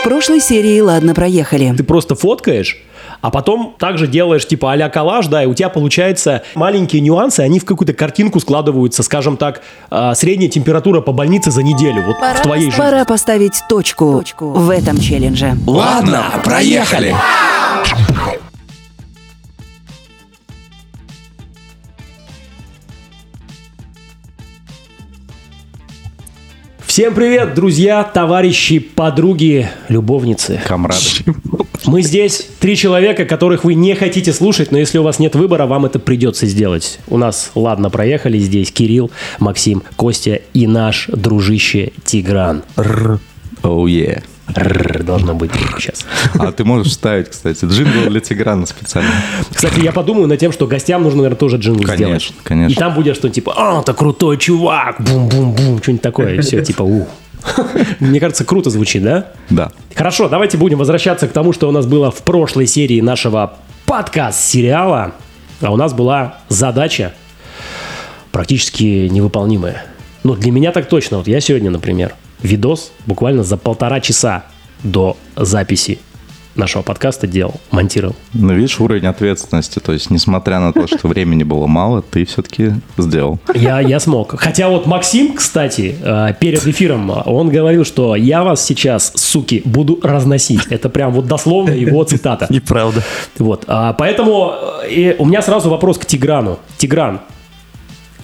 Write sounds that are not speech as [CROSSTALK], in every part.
В прошлой серии «Ладно, проехали». Ты просто фоткаешь, а потом также делаешь типа а-ля коллаж, да, и у тебя получается маленькие нюансы, они в какую-то картинку складываются, скажем так, э, средняя температура по больнице за неделю, вот в твоей жизни. Пора поставить точку, в этом челлендже. Ладно, проехали. Всем привет, друзья, товарищи, подруги, любовницы. Камрады. Мы здесь три человека, которых вы не хотите слушать, но если у вас нет выбора, вам это придется сделать. У нас, ладно, проехали здесь Кирилл, Максим, Костя и наш дружище Тигран. Оу, е. Рррр, должно быть сейчас. А ты можешь вставить, кстати, джингл для Тиграна специально. Кстати, я подумаю над тем, что гостям нужно, наверное, тоже джингл Конечно, сделать. конечно. И там будет что типа, а, ты крутой чувак, бум-бум-бум, что-нибудь такое, и все, типа, у. [LAUGHS] Мне кажется, круто звучит, да? Да. Хорошо, давайте будем возвращаться к тому, что у нас было в прошлой серии нашего подкаст-сериала. А у нас была задача практически невыполнимая. Ну, для меня так точно. Вот я сегодня, например, видос буквально за полтора часа до записи нашего подкаста делал, монтировал. Но видишь, уровень ответственности, то есть, несмотря на то, что времени было мало, ты все-таки сделал. Я, я смог. Хотя вот Максим, кстати, э, перед эфиром, он говорил, что я вас сейчас, суки, буду разносить. Это прям вот дословно его цитата. [LAUGHS] Неправда. Вот. а, Поэтому э, и у меня сразу вопрос к Тиграну. Тигран,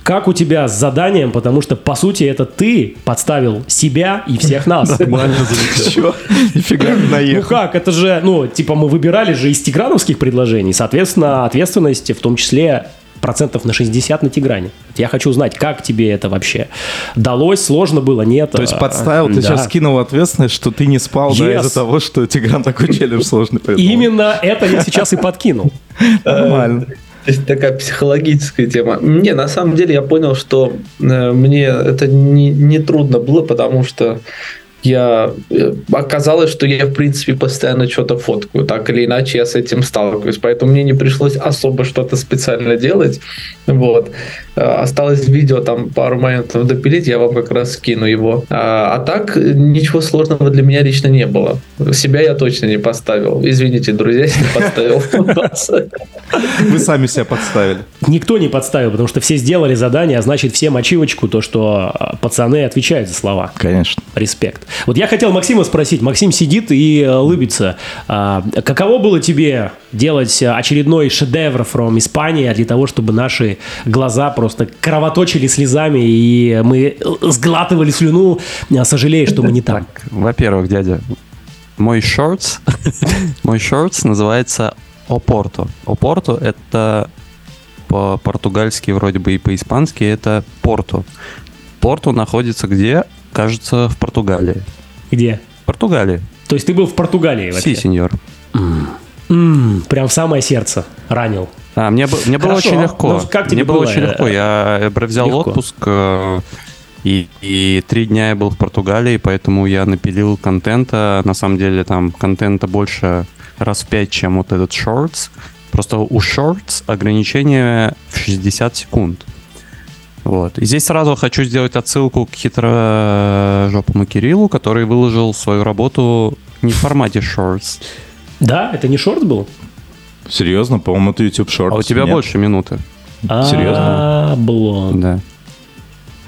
как у тебя с заданием? Потому что, по сути, это ты подставил себя и всех нас. [LAUGHS] Нифига Ну наехал. как, это же, ну, типа мы выбирали же из тиграновских предложений, соответственно, ответственность в том числе процентов на 60 на Тигране. Я хочу узнать, как тебе это вообще далось, сложно было, нет? То есть подставил, ты да. сейчас скинул ответственность, что ты не спал, да, из-за того, что Тигран такой [LAUGHS] челлендж сложный придумал. Именно это я сейчас и подкинул. [LAUGHS] Нормально. То есть такая психологическая тема. Не, на самом деле я понял, что э, мне это не, не трудно было, потому что я э, оказалось, что я в принципе постоянно что-то фоткаю, так или иначе я с этим сталкиваюсь, поэтому мне не пришлось особо что-то специально делать. Вот. Э, Осталось видео там пару моментов допилить, я вам как раз скину его. А, а так э, ничего сложного для меня лично не было. Себя я точно не поставил. Извините, друзья, если подставил. Вы сами себя подставили. Никто не подставил, потому что все сделали задание, а значит всем ачивочку, то, что а, пацаны отвечают за слова. Конечно. Респект. Вот я хотел Максима спросить. Максим сидит и э, улыбится. А, каково было тебе делать э, очередной шедевр from Испания для того, чтобы наши глаза просто кровоточили слезами, и мы сглатывали слюну, а, сожалея, что мы не там? Так, во-первых, дядя, мой шортс, [LAUGHS] мой шортс называется Опорто. Опорто это по-португальски вроде бы и по-испански это Порто. Порто находится где? Кажется, в Португалии. Где? В Португалии. То есть ты был в Португалии вообще? Си, сеньор. М, прям в самое сердце ранил. А, мне, мне было Хорошо. очень легко. Ну, как тебе мне было было? очень легко. Я взял Легко. отпуск, э, и, и три дня я был в Португалии, поэтому я напилил контента. На самом деле там контента больше раз в пять, чем вот этот шортс. Просто у шортс ограничение в 60 секунд. Вот. И здесь сразу хочу сделать отсылку к хитрожопому Кириллу, который выложил свою работу не в формате шортс. Да? Это не шорт был? Серьезно? По-моему, это YouTube Shorts. А у тебя Нет? больше минуты. Серьезно? А, блон. Да.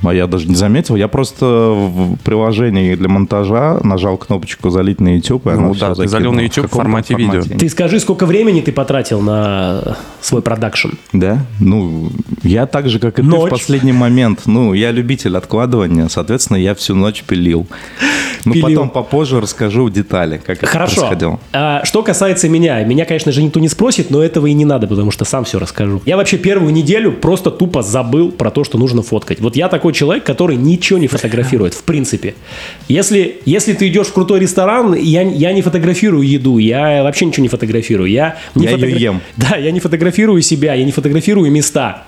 А я даже не заметил. Я просто в приложении для монтажа нажал кнопочку «Залить на YouTube», и Ну оно да, ты залил на. YouTube в каком-то формате видео. Ты скажи, сколько времени ты потратил на свой продакшн? Да? Ну, я так же, как и Ночь. ты в последний момент. Ну, я любитель откладывания, соответственно, я всю ночь пилил. Ну, потом попозже расскажу детали, как это Хорошо. происходило. А, что касается меня, меня, конечно же, никто не спросит, но этого и не надо, потому что сам все расскажу. Я вообще первую неделю просто тупо забыл про то, что нужно фоткать. Вот я такой человек, который ничего не фотографирует, в принципе. Если, если ты идешь в крутой ресторан, я, я не фотографирую еду, я вообще ничего не фотографирую. Я, не Я её ем. [LAUGHS] Да, я не фотографирую себя, я не фотографирую места.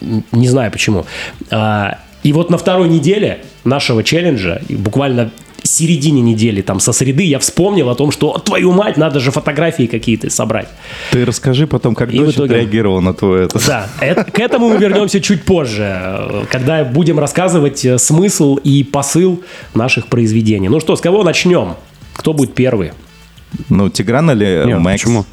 Не знаю почему. А, и вот на второй неделе нашего челленджа, буквально середине недели, там, со среды, я вспомнил о том, что, твою мать, надо же фотографии какие-то собрать. Ты расскажи потом, как И дочь итоге- реагировала на твое это. Да, это- к этому мы вернемся чуть позже, э, когда будем рассказывать э, смысл и посыл наших произведений. Ну что, с кого начнем? Кто будет первый? Ну, Тигран или Не, Мэкс? почему?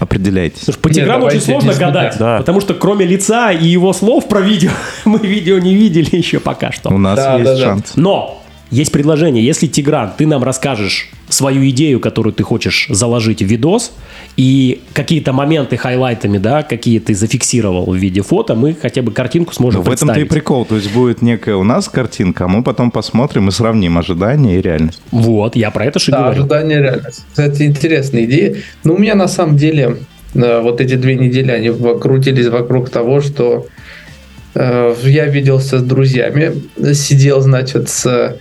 Определяйтесь. Что по Нет, Тиграну очень сложно гадать, Да. потому что кроме лица и его слов про видео, [LAUGHS] мы видео не видели еще пока что. У нас Да, есть да, да. шанс. Но есть предложение. Если, Тигран, ты нам расскажешь свою идею, которую ты хочешь заложить в видос, и какие-то моменты хайлайтами, да, какие ты зафиксировал в виде фото, мы хотя бы картинку сможем Ну, в этом-то и представить. прикол. То есть будет некая у нас картинка, а мы потом посмотрим и сравним ожидания и реальность. Вот, я про это же и Да, говорю. ожидание реальность. Кстати, интересная идея. Но у меня на самом деле э, вот эти две недели, они крутились вокруг того, что э, я виделся с друзьями, сидел, значит, с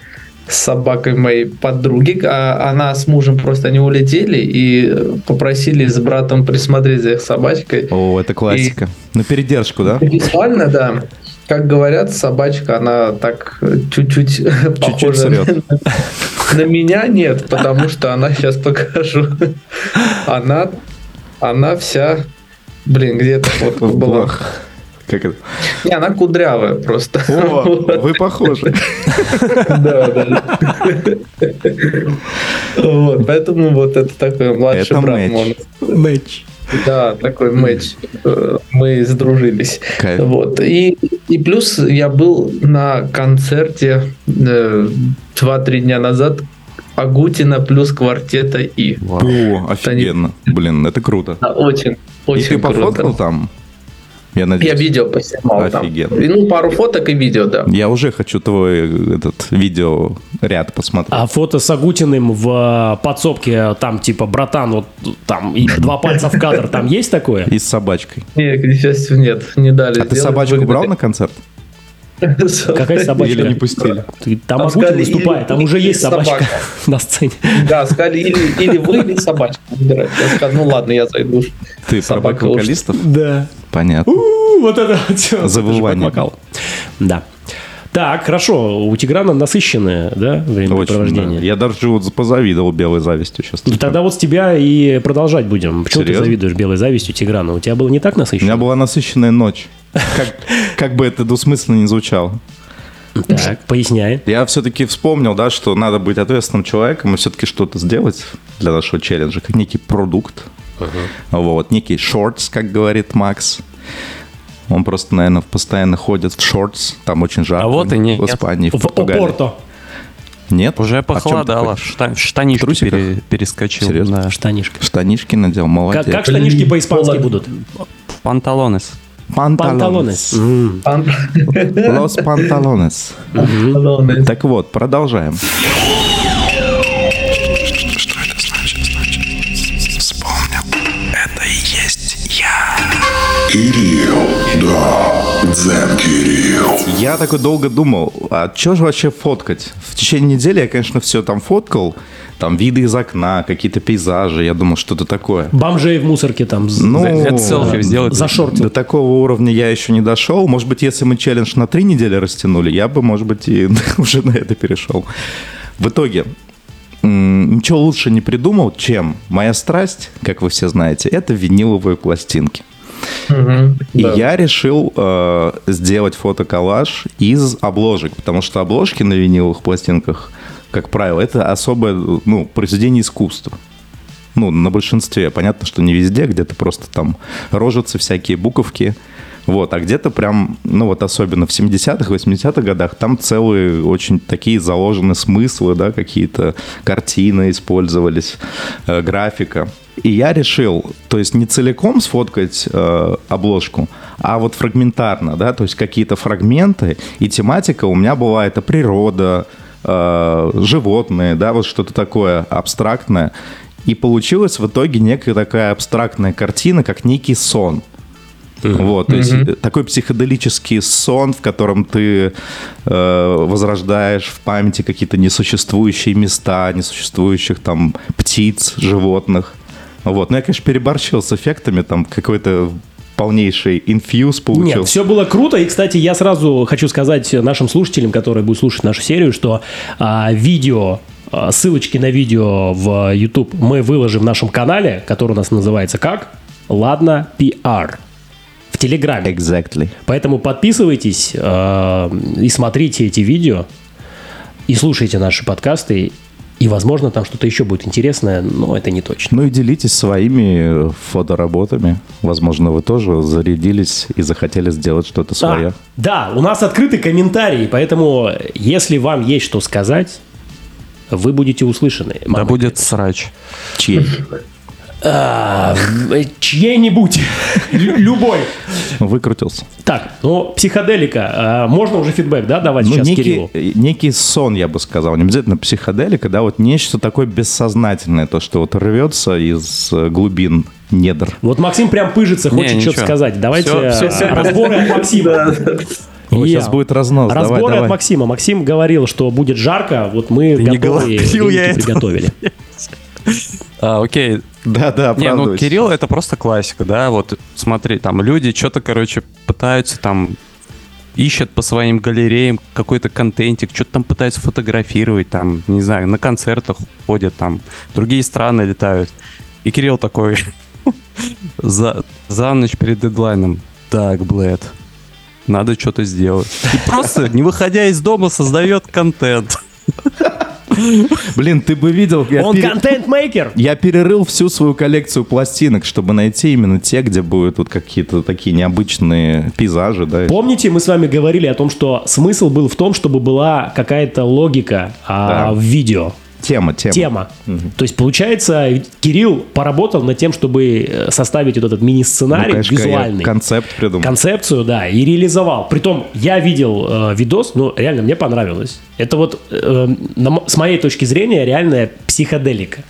с собакой моей подруги, а она с мужем просто не улетели и попросили с братом присмотреть за их собачкой. О, это классика. На передержку, да? Визуально, да. Как говорят, собачка, она так э, чуть-чуть похожа на, на меня. Нет, потому что она, сейчас покажу. Она, она вся, блин, где-то вот была. Как это? Не, она кудрявая просто. О, Вот. вы похожи. Да, да. Вот, поэтому вот это такой младший брат. Матч. Да, такой матч. Мы сдружились. Кайф. Вот. И, и плюс я был на концерте э, 2-3 дня назад Агутина плюс квартета И. О, офигенно. Блин, это круто. Да, очень, И очень ты пофоткал круто. там? Я Я надеюсь. видео поснимал там. Офигенно. И, ну, пару фоток и видео, да. Я уже хочу твой этот видео ряд посмотреть. А фото с Агутиным в э, подсобке, там типа, братан, вот там и два [LAUGHS] пальца в кадр, там есть такое? И с собачкой. Нет, к счастью, нет, не дали А ты собачку брал на концерт? [LAUGHS] Какая собачка? Или не пустили? Там, Там Агутин выступает, там уже есть собачка собака. [LAUGHS] на сцене. Да, сказали, или, или вы, или собачка. Я сказал, ну ладно, я зайду. Ты про Собака уж. бэк-вокалистов? Да. Понятно. У, Вот это бэк-вокал. Да. Так, хорошо. У Тиграна насыщенное, да, времяпрепровождение? да. Я даже вот позавидовал белой завистью сейчас. Ну, тогда вот с тебя и продолжать будем. Почему Серьезно? ты завидуешь белой завистью Тиграна? У тебя было не так У насыщенно? меня была насыщенная ночь. Как, как бы это двусмысленно не звучало. Так, поясняй. Я все-таки вспомнил, да, что надо быть ответственным человеком и все-таки что-то сделать для нашего челленджа, как некий продукт. Вот, некий шортс, как говорит Макс. Он просто, наверное, постоянно ходит в шортс. Там очень жарко. А вот и нет. В Испании, в, В Португалии. Опорто. Нет? Уже А похолодало, в штанишки трусиках? пере- перескочил. Серьезно? да. Штанишка. Штанишки надел, молодец. Как, как штанишки по-испански будут? Панталонес. Панталонес. Лос панталонес. Так вот, продолжаем. Кирилл, да, Дзен Кирилл. Я такой долго думал, а что же вообще фоткать? В течение недели я, конечно, все там фоткал, там виды из окна, какие-то пейзажи, я думал, что-то такое. Бомжей в мусорке там. Ну, Это селфи сделать. Зашортил. До такого уровня я еще не дошел. Может быть, если мы челлендж на три недели растянули, я бы, может быть, и [LAUGHS] уже на это перешел. В итоге, ничего лучше не придумал, чем моя страсть, как вы все знаете, это виниловые пластинки. И да. я решил э, сделать фотоколлаж из обложек, потому что обложки на виниловых пластинках, как правило, это особое ну, произведение искусства. Ну, на большинстве. Понятно, что не везде, где-то просто там рожицы, всякие буковки. Вот, а где-то прям, ну вот особенно в 70-х, 80-х годах, там целые очень такие заложены смыслы, да, какие-то картины использовались, э, графика. И я решил, то есть не целиком сфоткать э, обложку, а вот фрагментарно, да, то есть какие-то фрагменты, и тематика у меня была это природа, э, животные, да, вот что-то такое абстрактное. И получилась в итоге некая такая абстрактная картина, как некий сон. Вот, то есть э, такой психоделический сон, в котором ты э, возрождаешь в памяти какие-то несуществующие места, несуществующих там птиц, животных. Вот, ну я, конечно, переборщил с эффектами, там какой-то полнейший инфьюз получился. Нет, все было круто. И, кстати, я сразу хочу сказать нашим слушателям, которые будут слушать нашу серию, что а, видео, а, ссылочки на видео в YouTube мы выложим в нашем канале, который у нас называется как? Ладно, PR. Телеграме. Exactly. Поэтому подписывайтесь э, и смотрите эти видео, и слушайте наши подкасты, И, возможно, там что-то еще будет интересное, но это не точно. Ну и делитесь своими фотоработами. Возможно, вы тоже зарядились и захотели сделать что-то свое. А, да, у нас открытый комментарий, поэтому если вам есть что сказать, вы будете услышаны. Да будет срач. Чьей? [LAUGHS] А, чьей-нибудь. [LAUGHS] Лю- Любой. Выкрутился. Так, ну, психоделика. а, Можно уже фидбэк, да, давать Ну, сейчас некий, Кириллу? некий сон, я бы сказал. Не обязательно психоделика, да, вот нечто такое бессознательное, то, что вот рвется из э, глубин недр. Вот Максим прям пыжится, Не, хочет что-то сказать. Давайте э, всё, всё. разборы от Максима. Я- сейчас будет разнос. Давай, Разборы давай. от Максима. Максим говорил, что будет жарко, вот мы Ты не готовы, говорил я веники этого. А, окей. Да, да, Не, ну. Кирилл это просто классика, да, вот смотри, там люди что-то, короче, пытаются там ищут по своим галереям какой-то контентик, что-то там пытаются фотографировать, там, не знаю, на концертах ходят, там, другие страны летают. И Кирилл такой [LAUGHS] за, за ночь перед дедлайном. Так, Блэд, надо что-то сделать. И просто, не выходя из дома, создает контент. [LAUGHS] Блин, ты бы видел, я, Он пере- контент-мейкер. я перерыл всю свою коллекцию пластинок, чтобы найти именно те, где будут вот какие-то такие необычные пейзажи, да. Помните, мы с вами говорили о том, что смысл был в том, чтобы была какая-то логика а, Да. в видео. Тема, тема. Тема. То есть, получается, Кирилл поработал над тем, чтобы э, составить вот этот Ну, мини-сценарий конечно, я визуальный. концепт придумал. концепцию, да, и реализовал. Притом, я видел э, видос, ну, реально, мне понравилось. Это вот, э, на с моей точки зрения, реальная психоделика.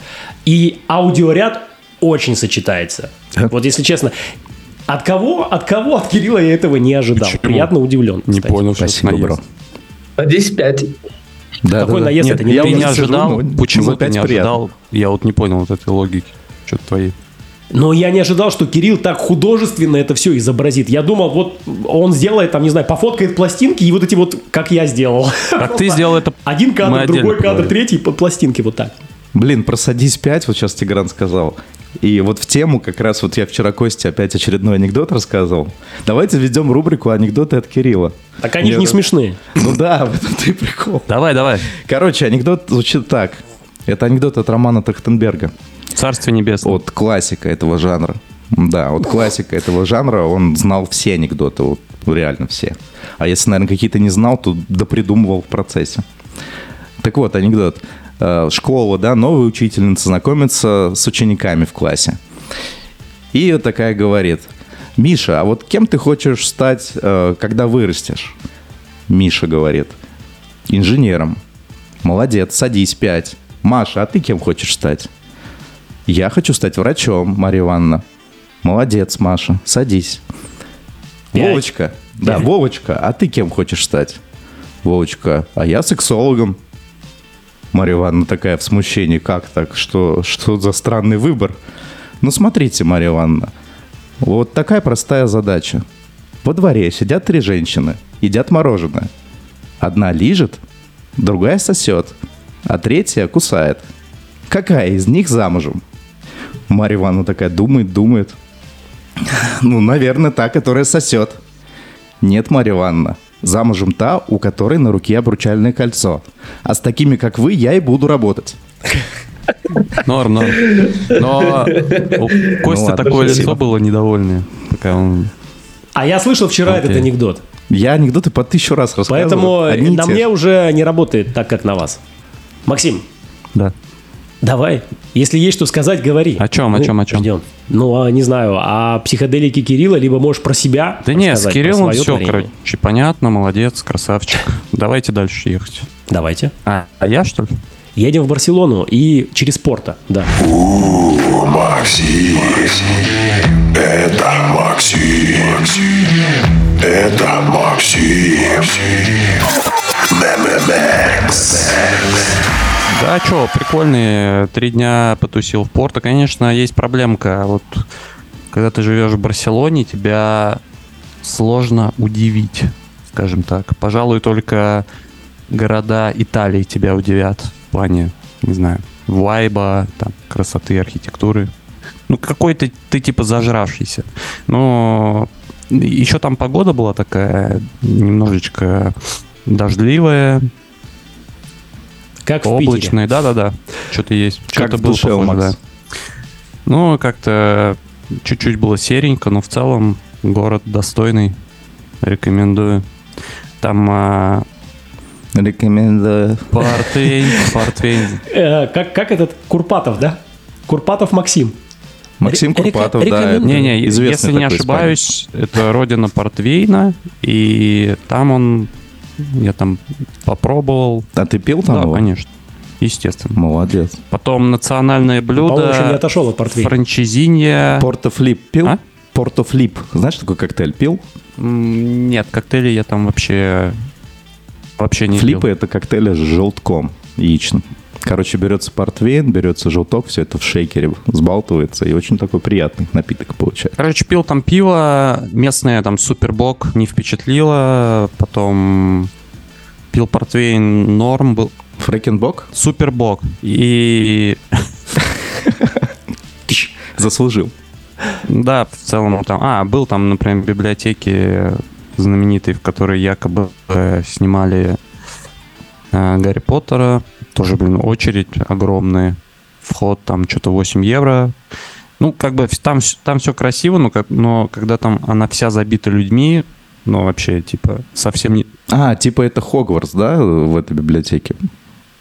И аудиоряд очень сочетается. Вот если честно, от кого, от кого, от Кирилла я этого не ожидал. Почему? Приятно удивлен. Не кстати. понял, что Спасибо, бро. наезд. 10-5. Да, Какой да, наезд Нет, это не я вот не сижу, ожидал? ну, Почему ты пять не приятно. ожидал? Я вот не понял вот этой логики. Что-то твоей. Но я не ожидал, что Кирилл так художественно это все изобразит. Я думал, вот он сделает, там, не знаю, пофоткает пластинки и вот эти вот, как я сделал. Как ты сделал это? [LAUGHS] Один кадр, другой кадр, третий, по пластинке вот так. Блин, про «Садись 5», вот сейчас Тигран сказал. И вот в тему как раз вот я вчера Косте опять очередной анекдот рассказывал. Давайте введем рубрику «Анекдоты от Кирилла». Так они же не смешные. Ну да, в этом ты прикол. Давай, давай. Короче, анекдот звучит так. Это анекдот от Романа Трахтенберга. Царствие небесное. От классика этого жанра. Да, вот классика этого жанра, он знал все анекдоты, вот реально все. А если, наверное, какие-то не знал, то допридумывал в процессе. Так вот, анекдот. Э, Школа, да, новая учительница знакомится с учениками в классе. И вот такая говорит, Миша, а вот кем ты хочешь стать, э, когда вырастешь? Миша говорит, инженером. Молодец, садись, пять. Маша, а ты кем хочешь стать? Я хочу стать врачом, Марья Ивановна. Молодец, Маша, садись. Пять. Вовочка, да. Вовочка, а ты кем хочешь стать? Вовочка, а я сексологом. Марья Ивановна такая в смущении, как так, что, что за странный выбор? Ну, смотрите, Марья Ивановна, вот такая простая задача. Во дворе сидят три женщины, едят мороженое. Одна лижет, другая сосет, а третья кусает. Какая из них замужем? Марья Ивановна такая думает, думает. Ну, наверное, та, которая сосет. Нет, Марья Ивановна, замужем та, у которой на руке обручальное кольцо. А с такими, как вы, я и буду работать. Норм, норм. Но у Кости ладно, такое спасибо. лицо было недовольное. Пока он... А я слышал вчера этот анекдот. Я анекдоты по тысячу раз рассказываю. Поэтому одни на мне же. уже не работает так, как на вас. Максим, Да. Давай. Если есть что сказать, говори. О чем, о Ну, чем, о чем? Ждем. Ну, а, не знаю, о психоделике Кирилла, либо можешь про себя Да не, с Кириллом все, творение. короче, понятно, молодец, красавчик. Давайте дальше ехать. Давайте. А, а я, что ли? Едем в Барселону и через Порто, да. Максим. Это Максим. Это Максим. Мемемекс. Да, что, прикольные три дня потусил в Порто. Конечно, есть проблемка. Вот когда ты живешь в Барселоне, тебя сложно удивить, скажем так. Пожалуй, только города Италии тебя удивят в плане, не знаю, вайба, там, красоты, архитектуры. Ну, какой-то ты типа зажравшийся. Но еще там погода была такая немножечко дождливая, Как. Облачный, да-да-да. Что-то есть. Как Что-то в было душе похоже, да. Ну, как-то чуть-чуть было серенько, но в целом город достойный. Рекомендую. Там а, Рекомендую. портвейн, [LAUGHS] портвейн. Э, как, как этот Курпатов, да? Курпатов Максим. Максим Река- Курпатов, да. рекомендую. это Не-не, известный если не ошибаюсь, это родина портвейна, и там он, я там попробовал. А ты пил там Да, его? конечно, естественно. Молодец. Потом национальное По-моему, еще не блюдо, отошел от портвейна. франчизинья. Портофлип пил? А? Портофлип. Знаешь, такой коктейль пил? Нет, коктейли я там вообще вообще не Флипы пил. это коктейли с желтком яичным. Короче, берется портвейн, берется желток, все это в шейкере взбалтывается, и очень такой приятный напиток получается. Короче, пил там пиво, местное там супербок не впечатлило, потом пил портвейн норм был, Фрэкенбок супербок и [LAUGHS] заслужил. Да, в целом там... А, был там, например, в библиотеке знаменитой, в которой якобы э, снимали Гарри Поттера. Тоже, блин, очередь огромная. Вход там что-то 8 евро. Ну, как бы там, там все красиво, но, как, но когда там она вся забита людьми, ну, вообще, типа, совсем не... А, типа это Хогвартс, да, в этой библиотеке?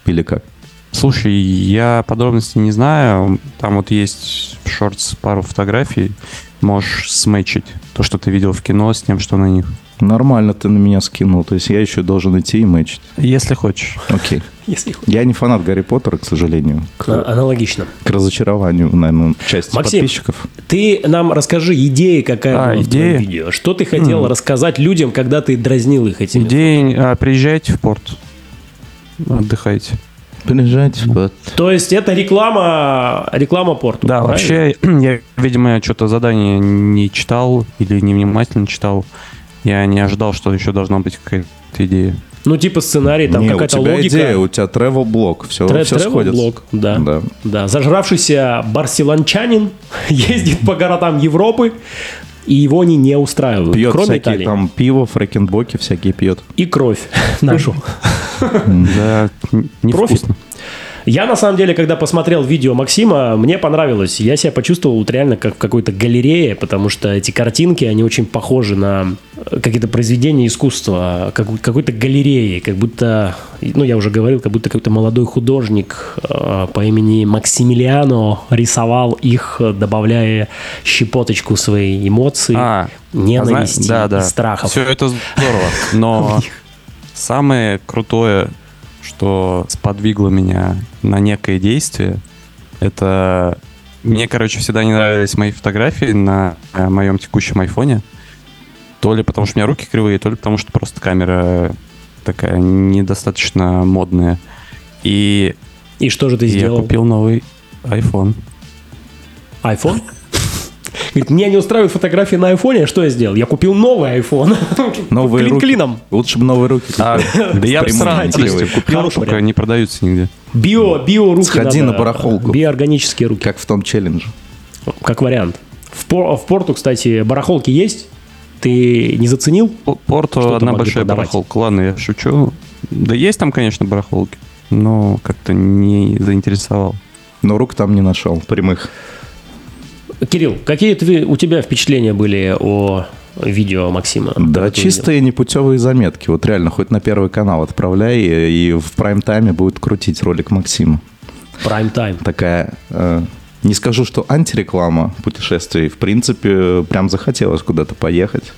Или как? Слушай, я подробностей не знаю. Там вот есть в шортс пару фотографий. Можешь сметчить то, что ты видел в кино с тем, что на них. Нормально ты на меня скинул, то есть я еще должен идти и мэчить. Если хочешь. Окей. [LAUGHS] Если хочешь. Я не фанат Гарри Поттера, к сожалению. К, А- Аналогично. к разочарованию, наверное, части Максим, подписчиков. Ты нам расскажи идеи, какая А, была в идея? твоем видео. Что ты хотел М. рассказать людям, когда ты дразнил их этими? Идея, а, приезжайте в порт. Отдыхайте. Приезжайте в Пот- То есть это реклама, реклама порту. Да, правильно? вообще, [CLEARS THROAT] я, видимо, что-то задание не читал или невнимательно читал. Я не ожидал, что еще должна быть какая-то идея. Ну, типа сценарий, там какая-то логика. идея, у тебя travel блок, все, Тре- все travel сходится. блог, да. Да. Да, зажравшийся барселончанин [LAUGHS] ездит по городам Европы, и его они не устраивают. Пьет кроме всякие Италии. там пиво, фрэкенбоки всякие пьет. И кровь [LAUGHS] нашу. Да, невкусно. Я, на самом деле, когда посмотрел видео Максима, мне понравилось. Я себя почувствовал вот реально как в какой-то галерее, потому что эти картинки, они очень похожи на э, какие-то произведения искусства, как, какой-то галереи, как будто, ну, я уже говорил, как будто какой-то молодой художник э, по имени Максимилиано рисовал их, э, добавляя щепоточку своей эмоций, А, ненависти а да, да. и страхов. Все это здорово. Но [LAUGHS] самое крутое, что сподвигло меня на некое действие, это мне, короче, всегда не нравились мои фотографии на э, моем текущем айфоне. То ли потому, что у меня руки кривые, то ли потому, что просто камера такая недостаточно модная. И И что же ты я сделал? купил новый iPhone. iPhone? Говорит, меня не устраивают фотографии на айфоне, что я сделал? Я купил новый iPhone. Новые Клин руки. клином. Лучше бы новые руки. А, [LAUGHS] да я бы прямым с радостью кривые. купил, только не продаются нигде. Био, био руки Сходи на барахолку. Биоорганические руки, Как в том челлендже. как вариант. В, Пор- в порту, кстати, барахолки есть? Ты не заценил? Порту одна большая продавать. барахолка. Ладно, я шучу. Да есть там, конечно, барахолки, но как-то не заинтересовал. Но рук там не нашел, прямых. Кирилл, какие твои- у тебя впечатления были о видео Максима? Да, ты чистые непутевые заметки. Вот реально, хоть на первый канал отправляй, и, и в прайм-тайме будет крутить ролик Максима. time. Такая, э, не скажу, что антиреклама путешествий. В принципе, прям захотелось куда-то поехать,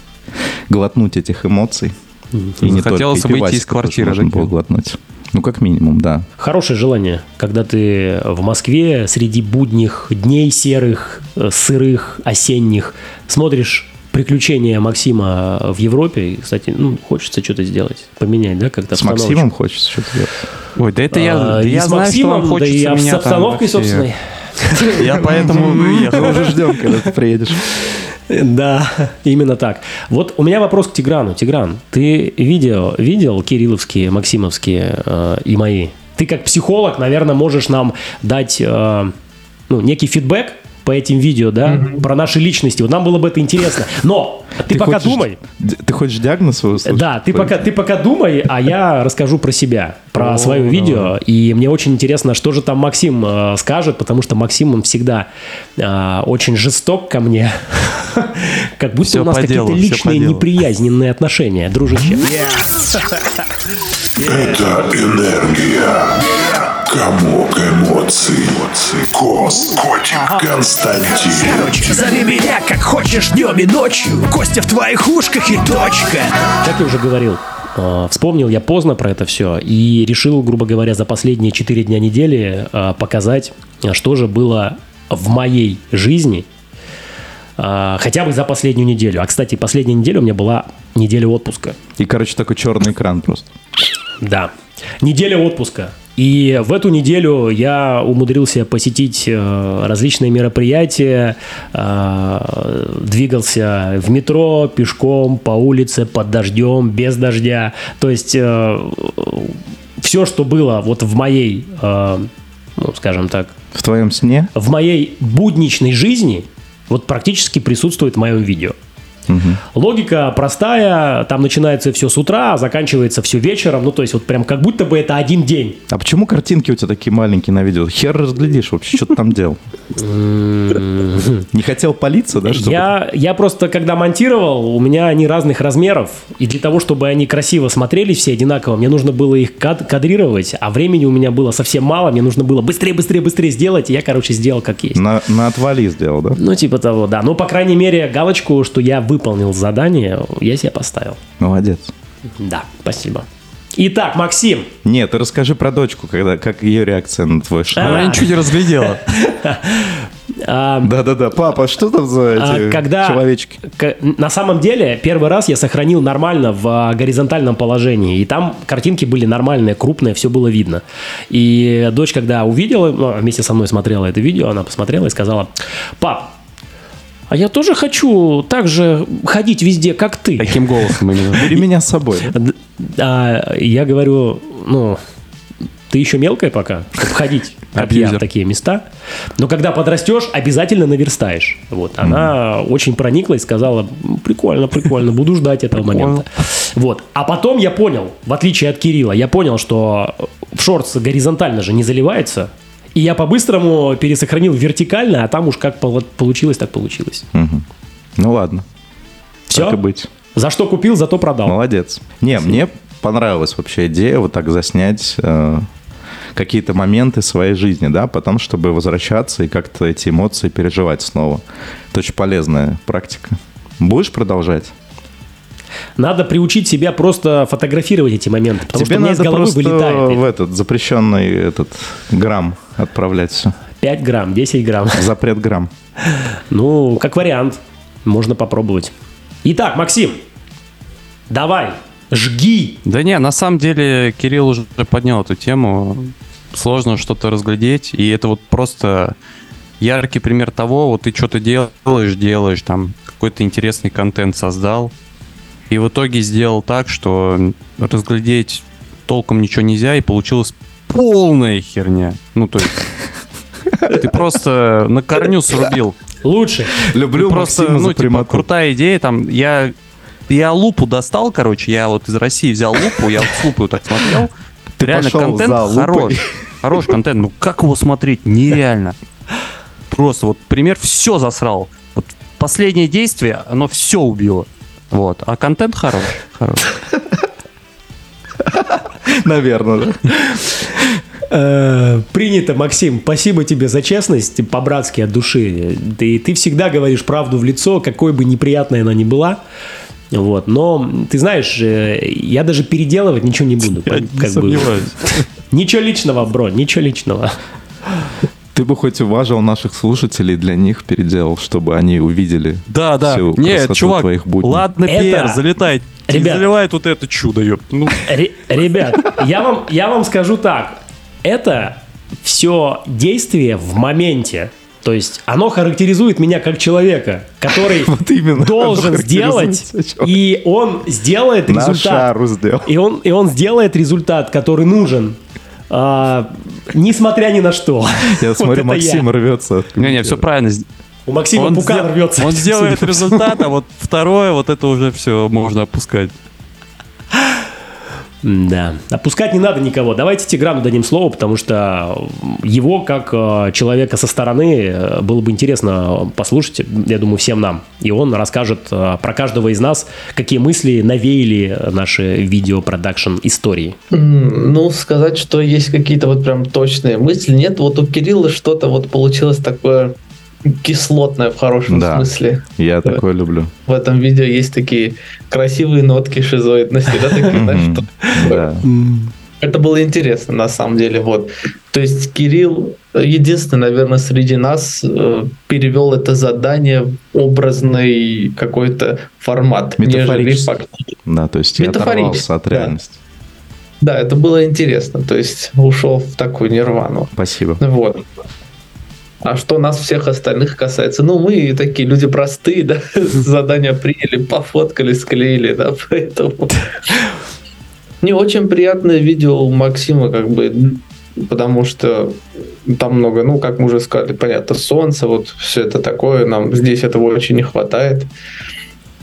глотнуть этих эмоций. И не Захотелось только, и выйти из квартиры, можно было глотнуть. Ну, как минимум, да. Хорошее желание, когда ты в Москве среди будних дней серых, э, сырых, осенних смотришь приключения Максима в Европе. И, кстати, ну, хочется что-то сделать, поменять, да, как-то С. Максимом хочется что-то делать. Ой, да это я, А, да и я с знаю, что вам Максимом, да хочется и меня с обстановкой собственной. Я поэтому и уехал. Мы [LAUGHS] уже ждем, когда ты приедешь. Да, именно так. Вот у меня вопрос к Тиграну. Тигран, ты видео видел кирилловские, максимовские э, и мои? Ты как психолог, наверное, можешь нам дать э, ну, некий фидбэк по этим видео, да, про наши личности. Вот нам было бы это интересно. Но ты, пока хочешь- думай. д- Ты хочешь диагноз свой услышать? Да, ты пока, ты пока думай, а я расскажу про себя, про свое видео. И мне очень интересно, что же там Максим э, скажет, потому что Максим, он всегда э, очень жесток ко мне. [LAUGHS] Как будто Всё у нас какие-то личные неприязненные отношения, дружище. [LAUGHS] Это энергия. Комок эмоций. Кос. Котик Константин. Зови меня как хочешь днем и ночью Костя в твоих ушках и точка Как я уже говорил, э, вспомнил я поздно про это все и решил, грубо говоря, за последние 4 дня недели э, показать, что же было в моей жизни, э, хотя бы за последнюю неделю. А, кстати, последняя неделя у меня была неделя отпуска. И, короче, такой черный экран просто. Да. Неделя отпуска. И в эту неделю я умудрился посетить э, различные мероприятия, э, двигался в метро, пешком, по улице, под дождем, без дождя. То есть все, что было вот в моей, э, ну, скажем так, В твоем сне? в моей будничной жизни, вот практически присутствует в моем видео. Логика простая, там начинается все с утра, а заканчивается все вечером, ну то есть вот прям как будто бы это один день. А почему картинки у тебя такие маленькие на видео? Хер разглядишь вообще, что ты там делал? Не хотел палиться, да? Я, я просто, когда монтировал, у меня они разных размеров, и для того, чтобы они красиво смотрелись все одинаково, мне нужно было их кад- кадрировать, а времени у меня было совсем мало, мне нужно было быстрее, быстрее, быстрее сделать, и я, короче, сделал как есть. На, на отвали сделал, да? Ну, типа того, да. Ну, по крайней мере, галочку, что я выполнил задание, я себе поставил. Молодец. Да, спасибо. Итак, Максим, Нет, ты расскажи про дочку, когда, как ее реакция на твой шаг. Она ничего не разглядела. [LAUGHS] а, Да-да-да, папа, что там за а, эти когда человечки? к- на самом деле первый раз я сохранил нормально в а, горизонтальном положении, и там картинки были нормальные, крупные, все было видно. И дочь, когда увидела, ну, вместе со мной смотрела это видео, она посмотрела и сказала: "Пап, а я тоже хочу так же ходить везде, как ты". Таким голосом именно. [LAUGHS] Бери меня с собой. да? Д- а, я говорю, ну, ты еще мелкая пока, чтобы ходить, [LAUGHS] как я, в такие места. Но когда подрастешь, обязательно наверстаешь. Вот. Она очень проникла и сказала, «М, прикольно, прикольно, буду ждать этого момента. Вот. А потом я понял, в отличие от Кирилла, я понял, что в шортс горизонтально же не заливается. И я по-быстрому пересохранил вертикально, а там уж как получилось, так получилось. Ну ладно, Все? так и быть. За что купил, зато продал. Молодец. Не, мне понравилась вообще идея вот так заснять э, какие-то моменты своей жизни, да, потом, чтобы возвращаться и как-то эти эмоции переживать снова. Это очень полезная практика. Будешь продолжать? Надо приучить себя просто фотографировать эти моменты, потому Тебе что у меня из надо головы просто вылетает. в этот запрещенный этот грамм отправлять все. 5 грамм, 10 грамм. [LAUGHS] Запрет грамм. Ну, как вариант. Можно попробовать. Итак, Максим, давай, жги. Да не, на самом деле Кирилл уже поднял эту тему. Сложно что-то разглядеть. И это вот просто яркий пример того, вот ты что-то делаешь, делаешь, там какой-то интересный контент создал. И в итоге сделал так, что разглядеть толком ничего нельзя, и получилась полная херня. Ну, то есть... [LAUGHS] Ты просто на корню срубил. Лучше. Люблю просто, Максима ну, типа, крутая идея. Там я, я лупу достал, короче, я вот из России взял лупу, я вот с лупой вот так смотрел. Ты Реально пошел контент за лупой. хорош. Хорош контент. Ну как его смотреть? Нереально. Просто вот пример все засрал. Вот последнее действие, оно все убило. Вот. А контент хорош. хорош. Наверное, да. Э, Принято, Максим. Спасибо тебе за честность, по-братски от души. Ты, ты всегда говоришь правду в лицо, какой бы неприятной она ни была. Вот. Но ты знаешь, э, я даже переделывать ничего не буду. Я не Как бы- сомневаюсь. Ничего личного, бро, ничего личного. Ты бы хоть уважил наших слушателей, для них переделал, чтобы они увидели Да, да. всю Нет, красоту чувак, твоих будней. ладно, Это- Пьер, залетай. Ребят. Заливает вот это чудо, ёп. Ну, Ре- Ребят, я вам, я вам скажу так. Это все действие в моменте. То есть оно характеризует меня как человека, который [LAUGHS] Вот именно, должен сделать, и он сделает На результат. шару сделал. И он, и он сделает результат, который нужен. А, несмотря ни на что. [LAUGHS] Я Вот смотрю, Максим я. рвется. Не-не, все правильно. У Максима пукан сдел- рвется. он сделает результат, а вот [LAUGHS] второе, вот это уже все можно опускать. Да. Опускать не надо никого. Давайте Тиграну дадим слово, потому что его, как э, человека со стороны, э, было бы интересно послушать, я думаю, всем нам. И он расскажет э, про каждого из нас, какие мысли навеяли наши видеопродакшн истории. Ну, сказать, что есть какие-то вот прям точные мысли, нет. Вот у Кирилла что-то вот получилось такое кислотное в хорошем Да. смысле. Я такое люблю. В этом видео есть такие красивые нотки шизоидности, да, такие, знаешь, Да. Это было интересно, на самом деле, вот. То есть Кирилл единственный, наверное, среди нас э, перевел это задание в образный какой-то формат, Метафорический. Да, то есть я оторвался от да. реальности. Да, это было интересно, то есть ушел в такую нирвану. Спасибо. Вот. А что нас всех остальных касается? Ну, мы такие люди простые, да, [LAUGHS] задания приняли, пофоткали, склеили, да, поэтому... [LAUGHS] Не очень приятное видео у Максима, как бы, потому что там много, ну, как мы уже сказали, понятно, солнце, вот все это такое, нам здесь этого очень не хватает.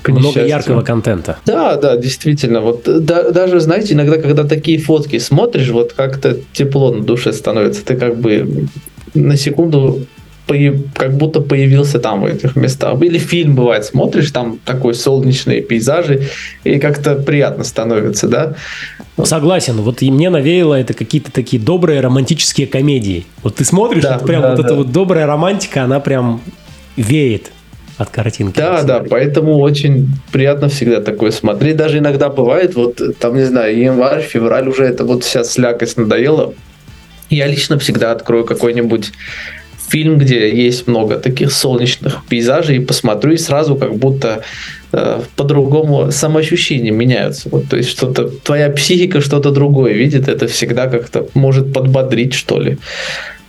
Много несчастью. яркого контента. Да, да, действительно. Вот да- даже, знаете, иногда, когда такие фотки смотришь, вот как-то тепло на душе становится. Ты как бы на секунду как будто появился там в этих местах. Или фильм бывает, смотришь, там такой солнечные пейзажи, и как-то приятно становится, да? Согласен, вот и мне навеяло это какие-то такие добрые романтические комедии. Вот ты смотришь, Да, это прям да, вот эта да. вот добрая романтика, она прям веет от картинки. Да, да, поэтому очень приятно всегда такое смотреть. Даже иногда бывает, вот там, не знаю, январь, февраль уже это вот вся слякость надоела. Я лично всегда открою какой-нибудь фильм, где есть много таких солнечных пейзажей, и посмотрю, и сразу как будто э, по-другому самоощущения меняются. Вот, то есть что-то, твоя психика что-то другое видит, это всегда как-то может подбодрить, что ли.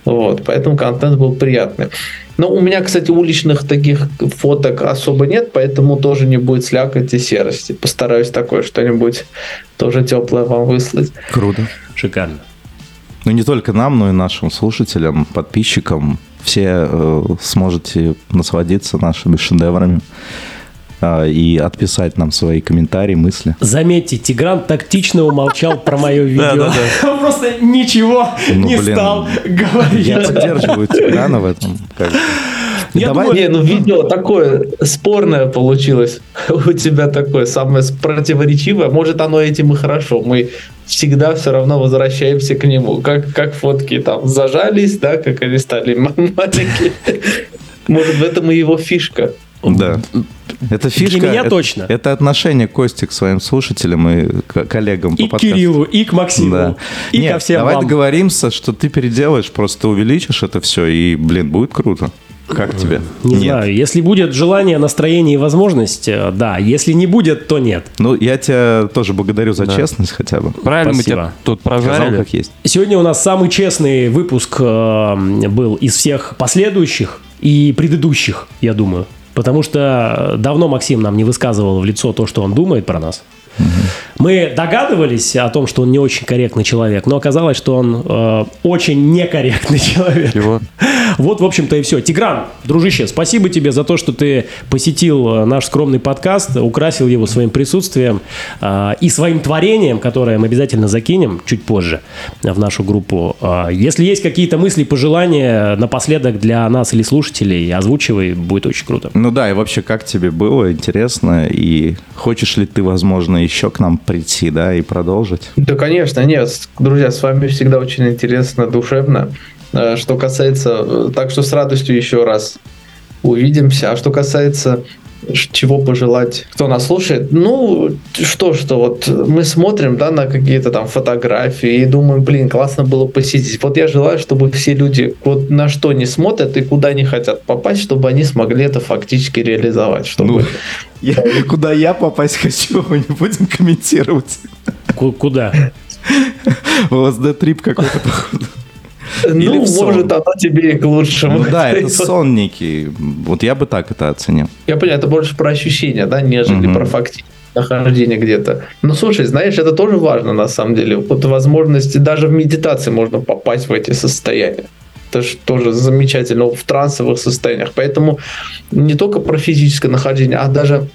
Вот, поэтому контент был приятный. Но у меня, кстати, уличных таких фоток особо нет, поэтому тоже не будет слякоти серости. Постараюсь такое что-нибудь тоже теплое вам выслать. Круто. Шикарно. Ну, не только нам, но и нашим слушателям, подписчикам. Все э, сможете насладиться нашими шедеврами э, и отписать нам свои комментарии, мысли. Заметьте, Тигран тактично умолчал про мое [LAUGHS] видео. Он просто ничего Ну, не стал говорить. Я поддерживаю Тиграна в этом. Я Давай- думаю, Не, ну видео такое спорное получилось [LAUGHS] у тебя такое, самое противоречивое. Может, оно этим и хорошо. Мы всегда все равно возвращаемся к нему. Как, как фотки там зажались, да, как они стали маленькие. Может, в этом и его фишка. Да. Это фишка. меня это- точно. Это отношение Кости к своим слушателям и к коллегам и по к подкасту. Кириллу, и к Максиму, Да. и Нет, ко всем давай вам. договоримся, что ты переделаешь, просто увеличишь это все, и, блин, будет круто. Как тебе? Не Нет. знаю, если будет желание, настроение и возможность, э, да. Если не будет, то нет. Ну, я тебя тоже благодарю за честность хотя бы. Правильно Спасибо. мы тебя тут Сказал, прожарили. как есть. Сегодня у нас самый честный выпуск э, был из всех последующих и предыдущих, я думаю. Потому что давно Максим нам не высказывал в лицо то, что он думает про нас. Мы догадывались о том, что он не очень корректный человек, но оказалось, что он э, очень некорректный [LAUGHS] человек. Его. Вот, в общем-то, и все. Тигран, дружище, спасибо тебе за то, что ты посетил э, наш скромный подкаст, украсил его своим присутствием э, и своим творением, которое мы обязательно закинем чуть позже в нашу группу. Э, если есть какие-то мысли, пожелания напоследок для нас или слушателей, озвучивай, будет очень круто. Ну да, и вообще, как тебе было интересно, и хочешь ли ты, возможно, еще к нам прийти, да, и продолжить? Да, конечно, нет. Друзья, с вами всегда очень интересно, душевно. Э, Что касается... э, Так что с радостью еще раз увидимся. А что касается ш- чего пожелать, кто нас слушает, ну, что, что, вот мы смотрим, да, на какие-то там фотографии и думаем, блин, классно было посетить. Вот я желаю, чтобы все люди вот на что не смотрят и куда не хотят попасть, чтобы они смогли это фактически реализовать. Чтобы... Ну, я- куда я попасть хочу, [LAUGHS] мы не будем комментировать. Ку- Куда? ЛСД-трип какой-то, походу. или ну, в сон. может, оно тебе и к лучшему. Ну да, [LAUGHS] это сон некий. Вот я бы так это оценил. Я понял, это больше про ощущения, да, нежели Мгм. про факти. нахождение где-то. Ну, слушай, знаешь, это тоже важно на самом деле. Вот возможности даже в медитации можно попасть в эти состояния. Это же тоже замечательно в трансовых состояниях. Поэтому не только про физическое нахождение, а даже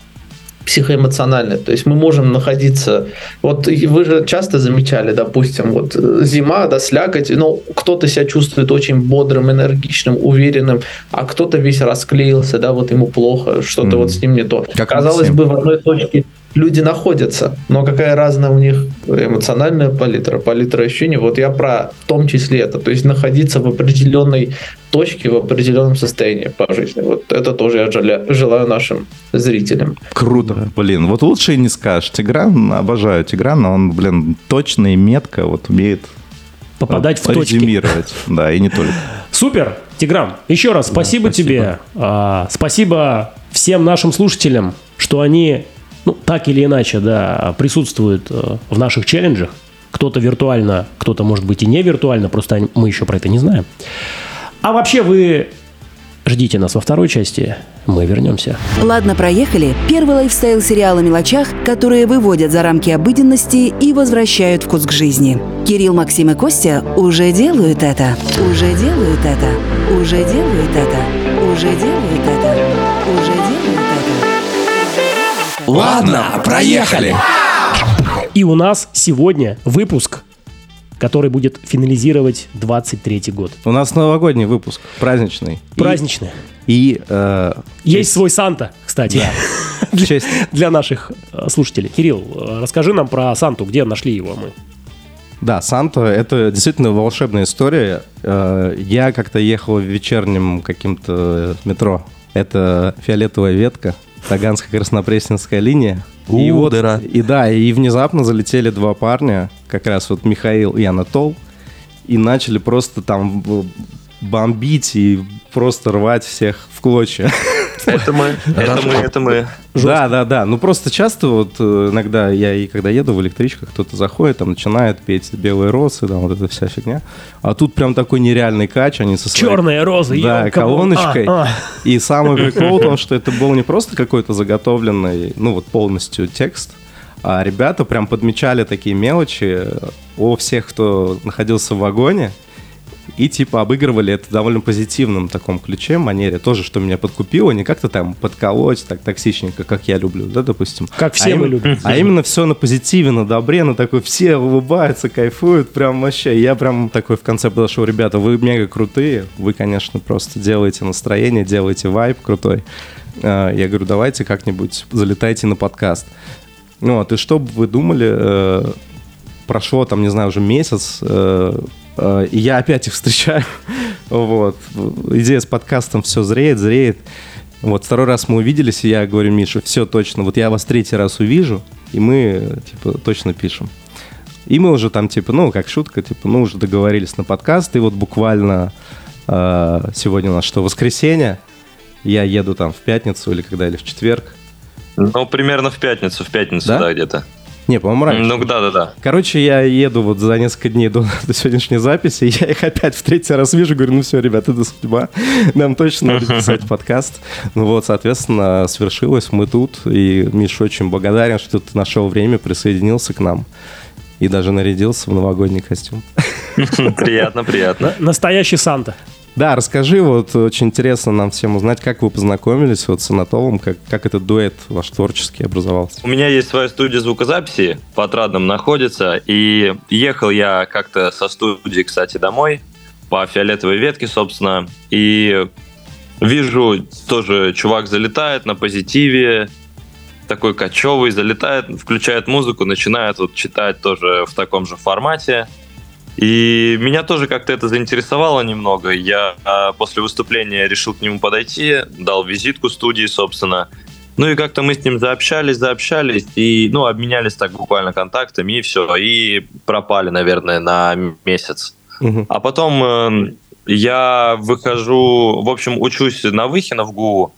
психоэмоциональное. То есть мы можем находиться... Вот вы же часто замечали, допустим, вот э, зима, да, слякоть, ну, кто-то себя чувствует очень бодрым, энергичным, уверенным, а кто-то весь расклеился, да, вот ему плохо, что-то mm. вот с ним не то. Как Казалось бы, в одной точке люди находятся, но какая разная у них эмоциональная палитра, палитра ощущений. Вот я про в том числе это, то есть находиться в определенной точке, в определенном состоянии по жизни. Вот это тоже я желаю, желаю нашим зрителям. Круто, блин. Вот лучше и не скажешь. Тигран, обожаю Тиграна, он, блин, точно и метко вот умеет попадать в точки. [LAUGHS] Да, и не только. Супер, Тигран, еще раз спасибо, да, спасибо. тебе. А, спасибо всем нашим слушателям, что они ну, так или иначе, да, присутствует э, в наших челленджах. Кто-то виртуально, кто-то, может быть, и не виртуально, просто мы еще про это не знаем. А вообще вы ждите нас во второй части, мы вернемся. Ладно, проехали. Первый лайфстайл-сериал о мелочах, которые выводят за рамки обыденности и возвращают вкус к жизни. Кирилл, Максим и Костя уже делают это. Уже делают это. Уже делают это. Уже делают это. Уже делают это. Ладно, проехали. И у нас сегодня выпуск, который будет финализировать 23 год. У нас новогодний выпуск, праздничный. Праздничный. И... э, Есть свой Санта, кстати, [LAUGHS] для, честь. для наших э, слушателей. Кирилл, э, расскажи нам про Санту, где нашли его мы. Да, Санта — это действительно волшебная история. Э, Я как-то ехал в вечернем каким-то метро. Это фиолетовая ветка, Таганская Краснопресненская линия. У, и вот, дыра. И да, и внезапно залетели два парня, как раз вот Михаил и Анатол, и начали просто там бомбить и просто рвать всех в клочья. [LAUGHS] Это мы, это мы, это мы. Да, да, да. Ну просто часто вот э, иногда я и когда еду в электричках, кто-то заходит, там начинает петь белые розы, там вот эта вся фигня. А тут прям такой нереальный кач, они со своей... Черные розы, Да, колоночкой. А, а. И самый [LAUGHS] прикол в том, что это был не просто какой-то заготовленный, ну вот полностью текст, а ребята прям подмечали такие мелочи о всех, кто находился в вагоне, и типа обыгрывали это довольно позитивном таком ключе, манере, тоже, что меня подкупило, не как-то там подколоть так токсичненько, как я люблю, да, допустим. Как все а мы им, любим. А именно все на позитиве, на добре, на такой, все улыбаются, кайфуют, прям вообще. Я прям такой в конце подошел, ребята, вы мега крутые, вы, конечно, просто делаете настроение, делаете вайб крутой. А, я говорю, давайте как-нибудь залетайте на подкаст. Ну, вот, и что бы вы думали, э, прошло там, не знаю, уже месяц, э, Э, и я опять их встречаю. [LAUGHS] вот. Идея с подкастом все зреет, зреет. Вот второй раз мы увиделись, и я говорю, Миша, все точно, вот я вас третий раз увижу, и мы, типа, точно пишем. И мы уже там, типа, ну, как шутка, типа, ну, уже договорились на подкаст, и вот буквально э, сегодня у нас что, воскресенье, я еду там в пятницу или когда, или в четверг. Ну, примерно в пятницу, в пятницу, да, да где-то. Не, по-моему, раньше. Ну, да-да-да. Короче, я еду вот за несколько дней до, [LAUGHS] до сегодняшней записи, и я их опять в третий раз вижу, говорю, ну все, ребята, это судьба, нам точно надо [LAUGHS] писать подкаст. Ну вот, соответственно, свершилось, мы тут, и Миша очень благодарен, что ты нашел время, присоединился к нам и даже нарядился в новогодний костюм. [LAUGHS] Приятно, приятно. Настоящий Санта. Да, расскажи, вот очень интересно нам всем узнать, как вы познакомились вот с Анатолом, как, как этот дуэт ваш творческий образовался. У меня есть своя студия звукозаписи, в Отрадном находится, и ехал я как-то со студии, кстати, домой, по фиолетовой ветке, собственно, и вижу, тоже чувак залетает на позитиве, такой кочевый, залетает, включает музыку, начинает вот читать тоже в таком же формате. И меня тоже как-то это заинтересовало немного. Я а, после выступления решил к нему подойти, дал визитку студии, собственно. Ну и как-то мы с ним заобщались, заобщались, и, ну, обменялись так буквально контактами, и все. И пропали, наверное, на месяц. Угу. А потом э, я выхожу, в общем, учусь на Выхино в ГУ,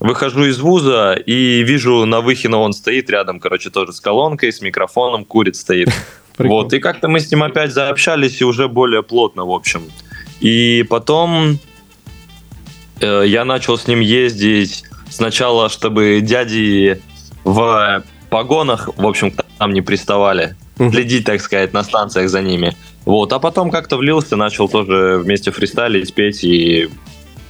выхожу из вуза и вижу на Выхино он стоит рядом, короче, тоже с колонкой, с микрофоном, курит стоит. [LAUGHS] Прикольно. Вот, и как-то мы с ним опять заобщались и уже более плотно, в общем. И потом э, я начал с ним ездить сначала, чтобы дяди в погонах, в общем, к нам не приставали. Следить, так сказать, на станциях за ними. Вот, а потом как-то влился, начал тоже вместе фристайлить, петь, и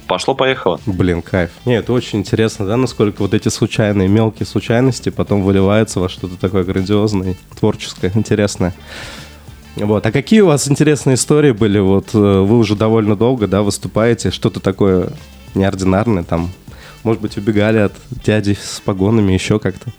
пошло-поехало. Блин, кайф. Не, это очень интересно, да, насколько вот эти случайные, мелкие случайности потом выливаются во что-то такое грандиозное, творческое, интересное. Вот. А какие у вас интересные истории были? Вот э, вы уже довольно долго, да, выступаете, что-то такое неординарное там, может быть, убегали от дяди с погонами, еще как-то.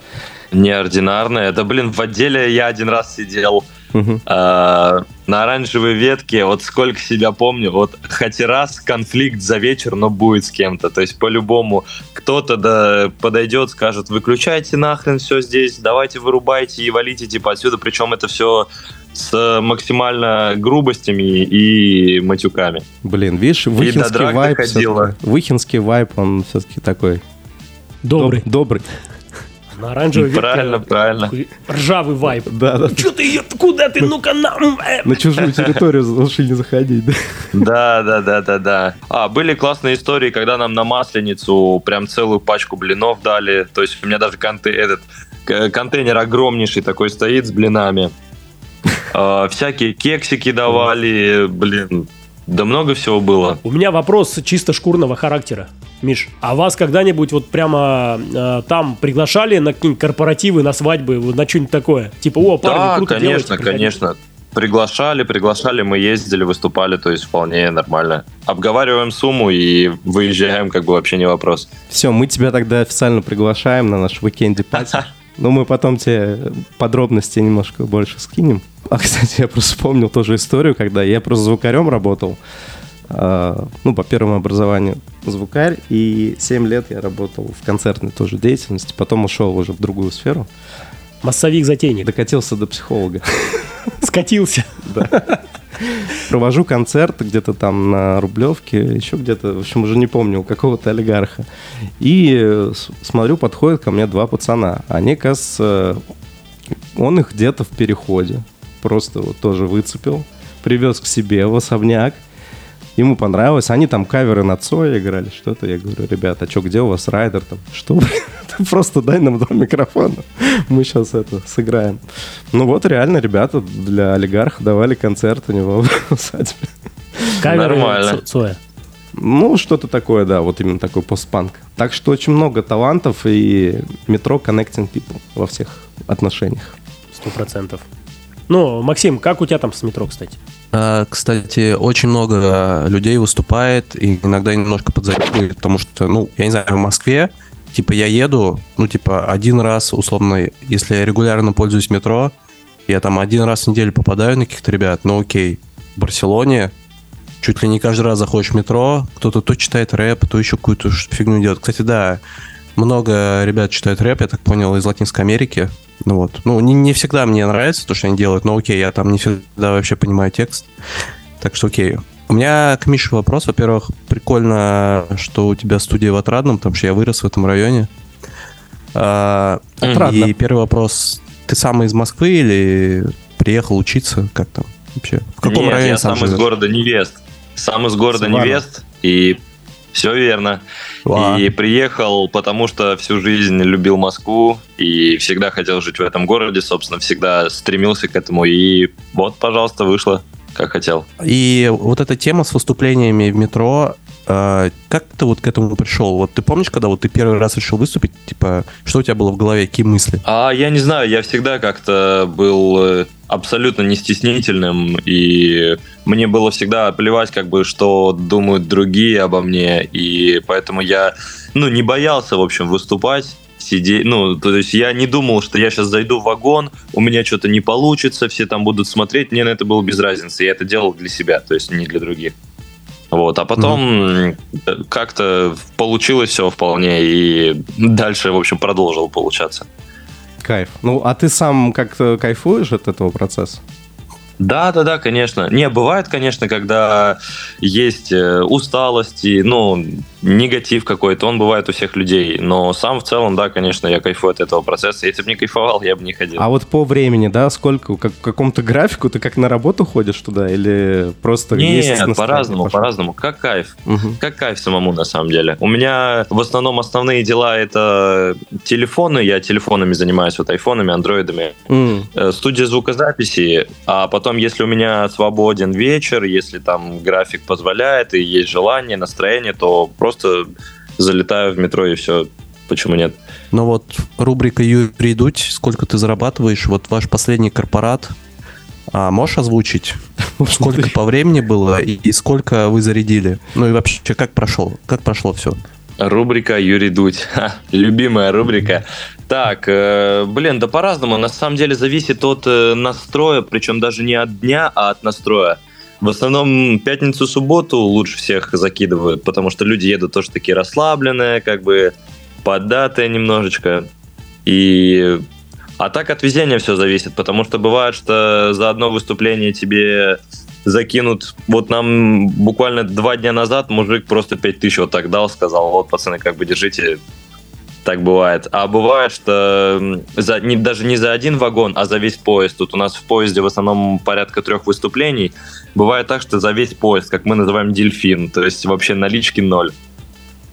Неординарно. Это, блин, в отделе я один раз сидел э, на оранжевой ветке. Вот сколько себя помню. Вот хоть раз конфликт за вечер, но будет с кем-то. То есть по-любому кто-то да, подойдет, скажет, выключайте нахрен все здесь, давайте вырубайте и валите типа отсюда. Причем это все с максимально грубостями и матюками. Блин, видишь, выхинский вайп, выхинский вайп, он все-таки такой Добрый. Доб- добрый. На оранжевой ветке Правильно, правильно. Ржавый вайп. Да, да. Че ты ее, куда ты, ну-ка нам. э. На чужую территорию лучше не заходить, да? Да, да, да, да, да. А, были классные истории, когда нам на Масленицу прям целую пачку блинов дали. То есть у меня даже этот контейнер огромнейший такой стоит с блинами. А, всякие кексики давали, блин. Да много всего было. У меня вопрос чисто шкурного характера. Миш, а вас когда-нибудь вот прямо э, там приглашали на какие-нибудь корпоративы, на свадьбы, вот на что-нибудь такое? Типа, о, парни, да, круто конечно, делаете, приходите». конечно. Приглашали, приглашали, мы ездили, выступали, то есть вполне нормально. Обговариваем сумму и выезжаем, как бы вообще не вопрос. Все, мы тебя тогда официально приглашаем на наш уикенде пати. [LAUGHS] Ну, мы потом тебе подробности немножко больше скинем. А, кстати, я просто вспомнил тоже историю, когда я просто звукарем работал. А, Ну, по первому образованию звукарь. И 7 лет я работал в концертной тоже деятельности. Потом ушел уже в другую сферу. Массовик-затейник. Докатился до психолога. Скатился. Провожу концерт где-то там на Рублевке, еще где-то, в общем, уже не помню, у какого-то олигарха. И э, смотрю, подходят ко мне два пацана. Они, кажется, он их где-то в переходе просто вот тоже выцепил, привез к себе в особняк. Ему понравилось. Они там каверы на Цоя играли, что-то. Я говорю, ребята, а что, где у вас райдер там? Что, [LAUGHS] просто дай нам два микрофона. Мы сейчас это сыграем. Ну вот реально ребята для олигарха давали концерт у него в [LAUGHS] усадьбе. Камеры Нормально. Цо- Цоя. Ну, что-то такое, да, вот именно такой постпанк. Так что очень много талантов и метро connecting people во всех отношениях. Сто процентов. Ну, Максим, как у тебя там с метро, кстати? А, Кстати, очень много людей выступает, и иногда немножко подзапихивает, потому что, ну, я не знаю, в Москве, типа, я еду, ну, типа, один раз, условно, если я регулярно пользуюсь метро, я там один раз в неделю попадаю на каких-то ребят, ну, окей. В Барселоне чуть ли не каждый раз заходишь в метро, кто-то то читает рэп, то еще какую-то фигню делает. Кстати, да, много ребят читают рэп, я так понял, из Латинской Америки. Ну вот. Ну, не, не всегда мне нравится то, что они делают, но окей, я там не всегда вообще понимаю текст. Так что окей. У меня к Мише вопрос. Во-первых, прикольно, что у тебя студия в Отрадном, потому что я вырос в этом районе. А, Отрадно. и первый вопрос. Ты сам из Москвы или приехал учиться? Как там вообще? В каком Нет, районе я сам сам из города Невест. Сам из города. Невест. И все верно. Ладно. И приехал, потому что всю жизнь любил Москву и всегда хотел жить в этом городе, собственно, всегда стремился к этому. И вот, пожалуйста, вышло, как хотел. И вот эта тема с выступлениями в метро, э, как ты вот к этому пришел? Вот ты помнишь, когда вот ты первый раз решил выступить, типа, что у тебя было в голове, какие мысли? А я не знаю, я всегда как-то был э, абсолютно не стеснительным, и мне было всегда плевать, как бы, что думают другие обо мне, и поэтому я, ну, не боялся, в общем, выступать, сидеть, ну, то есть я не думал, что я сейчас зайду в вагон, у меня что-то не получится, все там будут смотреть, мне на это было без разницы, я это делал для себя, то есть не для других. Вот, а потом м, как-то получилось все вполне, и дальше, в общем, продолжил получаться. Кайф. Ну, а ты сам как-то кайфуешь от этого процесса? Да, да, да, конечно. Не, бывает, конечно, когда есть э, усталости, ну, негатив какой-то, он бывает у всех людей. Но сам в целом, да, конечно, я кайфую от этого процесса. Если бы не кайфовал, я бы не ходил. А вот по времени, да, сколько, как, какому-то графику, ты как на работу ходишь туда или просто есть Нет, настроение, по-разному, по-разному. Как кайф. Мгм. Как кайф самому, на самом деле. У меня в основном основные дела это телефоны. Я телефонами занимаюсь, вот айфонами, андроидами. Э, Студия звукозаписи, а потом, если у меня свободен вечер, если там график позволяет и есть желание, настроение, то просто залетаю в метро и все. Почему нет? Но вот рубрика Юрий Дудь, сколько ты зарабатываешь, вот ваш последний корпорат, а можешь озвучить, [LAUGHS] сколько по времени было и, и сколько вы зарядили? Ну и вообще, как прошел, как прошло все? Рубрика Юрий Дудь. Ха, любимая рубрика. Так, э, блин, да по-разному. На самом деле зависит от э, настроя, причем даже не от дня, а от настроя. В основном пятницу, субботу лучше всех закидывают, потому что люди едут тоже такие расслабленные, как бы поддатые немножечко. И... А так от везения все зависит, потому что бывает, что за одно выступление тебе закинут. Вот нам буквально два дня назад мужик просто 5000 вот так дал, сказал, вот, пацаны, как бы держите, так бывает. А бывает, что за, не, даже не за один вагон, а за весь поезд. Тут у нас в поезде в основном порядка трех выступлений. Бывает так, что за весь поезд, как мы называем дельфин, то есть вообще налички ноль.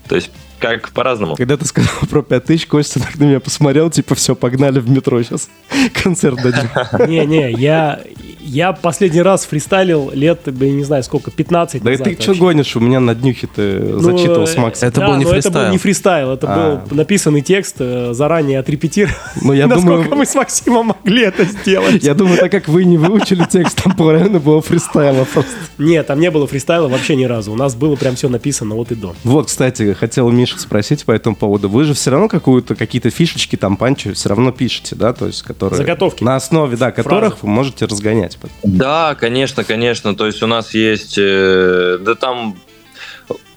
То есть как по-разному. Когда ты сказал [LAUGHS] про 5000, Костя так на меня посмотрел, типа, все, погнали в метро сейчас. [LAUGHS] Концерт дадим. Не-не, я, я последний раз фристайлил лет, блин, не знаю сколько, 15 Да и назад ты что гонишь? У меня на днюхе ты Ну, зачитывал с э, Максом. Это да, был не но это фристайл. был не фристайл, это А. был написанный текст, э, заранее отрепетирован. Ну, я [LAUGHS] Насколько думаю, мы с Максимом могли это сделать? я думаю, так как вы не выучили текст, там половина было фристайла просто. Нет, там не было фристайла вообще ни разу. У нас было прям все написано от и до. Вот, кстати, хотел Миша спросить по этому поводу. Вы же все равно какую-то, какие-то фишечки, там, панчи все равно пишете, да? То есть, которые... Заготовки. На основе, да, которых вы можете разгонять. Да, конечно, конечно. То есть у нас есть, э, да там,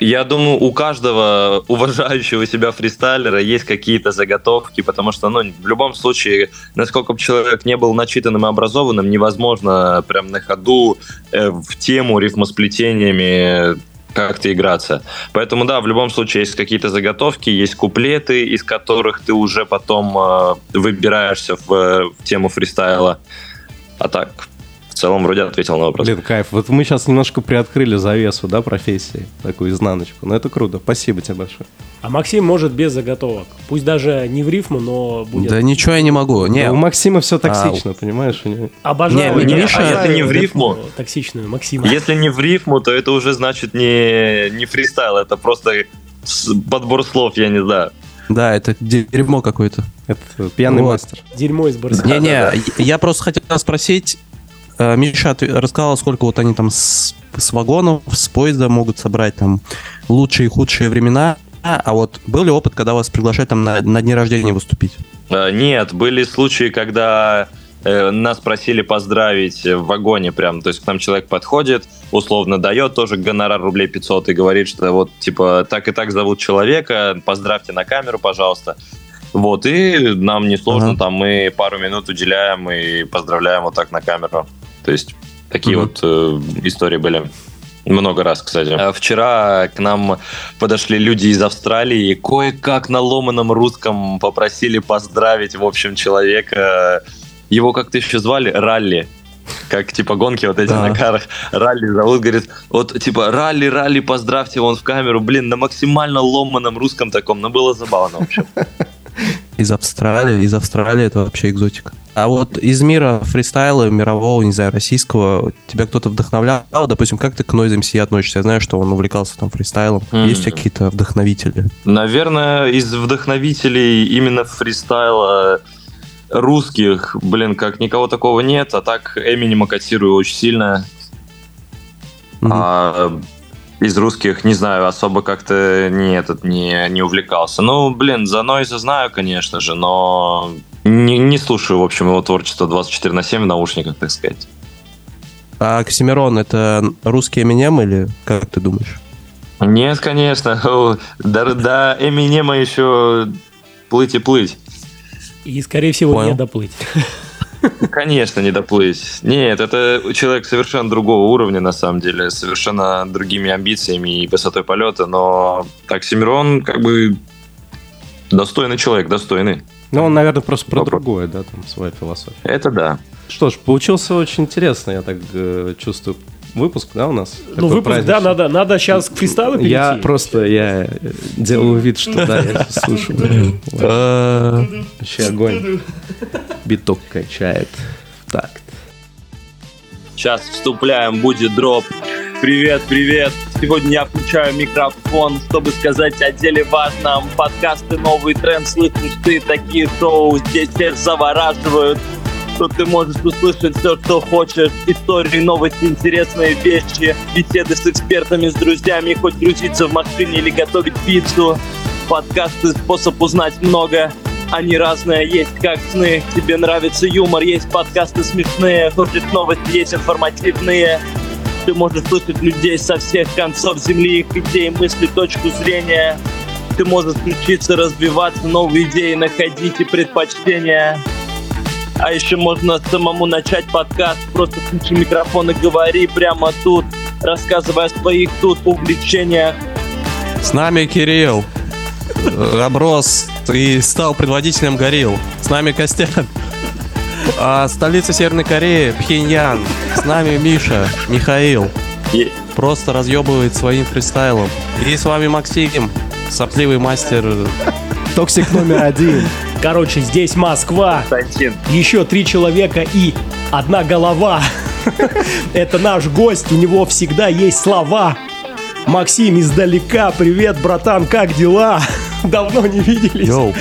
я думаю, у каждого [LAUGHS] уважающего себя фристайлера есть какие-то заготовки, потому что, ну, в любом случае, насколько бы человек не был начитанным и образованным, невозможно прям на ходу э, в тему рифмосплетениями как-то играться. Поэтому, да, в любом случае есть какие-то заготовки, есть куплеты, из которых ты уже потом э, выбираешься в, в тему фристайла. А так, целом, вроде ответил на вопрос. Блин, кайф. Вот мы сейчас немножко приоткрыли завесу, да, профессии, такую изнаночку. Но это круто. Спасибо тебе большое. А Максим может без заготовок. Пусть даже не в рифму, но будет... Да ничего я не могу. Не, Да у Максима все А, токсично, понимаешь? у него- Обожаю. Не, я Миша- обожаю если не в рифму- Токсичную Максима. Если не в рифму, то это уже значит не, не фристайл, это просто подбор слов, я не знаю. да, это дерьмо какое-то. Это пьяный Вот. мастер. Дерьмо из Барселоны. Не-не, я просто хотел спросить, Миша отв- рассказал, сколько вот они там с, с вагонов, с поезда могут собрать там лучшие и худшие времена. А вот был ли опыт, когда вас приглашают там на, на дне рождения выступить? Э, Нет, были случаи, когда э, нас просили поздравить в вагоне прям, то есть к нам человек подходит, условно дает тоже гонорар рублей 500 и говорит, что вот типа так и так зовут человека, поздравьте на камеру, пожалуйста. Вот, и нам несложно, Ага. там мы пару минут уделяем и поздравляем вот так на камеру. То есть такие Мгм. вот э, истории были. Много раз, кстати. А Вчера к нам подошли люди из Австралии и кое-как на ломаном русском попросили поздравить, в общем, человека. Его как-то еще звали Ралли. Как типа гонки вот эти Да. на карах. Ралли зовут, говорит, вот типа ралли, ралли, поздравьте вон в камеру. Блин, на максимально ломаном русском таком, но было забавно, в общем. [LAUGHS] Из Австралии, из Австралии это вообще экзотика. А вот из мира фристайла, мирового, не знаю, российского, тебя кто-то вдохновлял? Допустим, как ты к Noise MC относишься? Я знаю, что он увлекался там фристайлом. Мгм. Есть какие-то вдохновители? Наверное, из вдохновителей именно фристайла русских, блин, как никого такого нет, а так Эминема котирую очень сильно. Мгм. А из русских, не знаю, особо как-то не, этот, не, не увлекался. Ну, блин, за Нойза знаю, конечно же, но не, не слушаю, в общем, его творчество 24 на 7 в наушниках, так сказать. А Оксимирон это русский Эминем или как ты думаешь? Нет, конечно. До, до Эминема еще плыть и плыть. И, скорее всего, Понял. не доплыть. [LAUGHS] Конечно, не доплыть. Нет, это человек совершенно другого уровня, на самом деле, совершенно другими амбициями и высотой полета, но Оксимирон как бы достойный человек, достойный. Ну, он, наверное, просто про Вопрос. другое, да, там своя философия. Это да. Что ж, получился очень интересно, я так э, чувствую. Выпуск, да, у нас? Ну, выпуск, да, праздничный. надо, надо сейчас к фристайлу перейти. Я просто, я делаю вид, что да, я [LAUGHS] слушаю. Э, Вообще огонь. Биток качает. Так. Сейчас вступляем, будет дроп. Привет, привет. Сегодня я включаю микрофон, чтобы сказать о деле важном. Подкасты «Новый тренд» слышишь ты, такие шоу здесь всех завораживают. Что ты можешь услышать все, что хочешь. Истории, новости, интересные вещи. Беседы с экспертами, с друзьями. Хоть грузиться в машине или готовить пиццу. Подкасты – способ узнать много. Они разные, есть как сны. Тебе нравится юмор, есть подкасты смешные. Хочешь новости, есть информативные. Ты можешь слышать людей со всех концов земли, их идей, мысли, точку зрения. Ты можешь учиться, развиваться, новые идеи находить и предпочтения. А еще можно самому начать подкаст, просто включи микрофон и говори прямо тут, рассказывая о своих тут увлечениях. С нами Кирилл. Оброс и стал предводителем горилл. С нами Костян. А столица Северной Кореи Пхеньян. С нами Миша, Михаил. Просто разъебывает своим фристайлом. И с вами Максим, сопливый мастер. Токсик номер один. Короче, здесь Москва, Константин. еще три человека и одна голова. [LAUGHS] Это наш гость, у него всегда есть слова. Максим издалека, привет, братан, как дела? [LAUGHS] Давно не виделись. Йоу.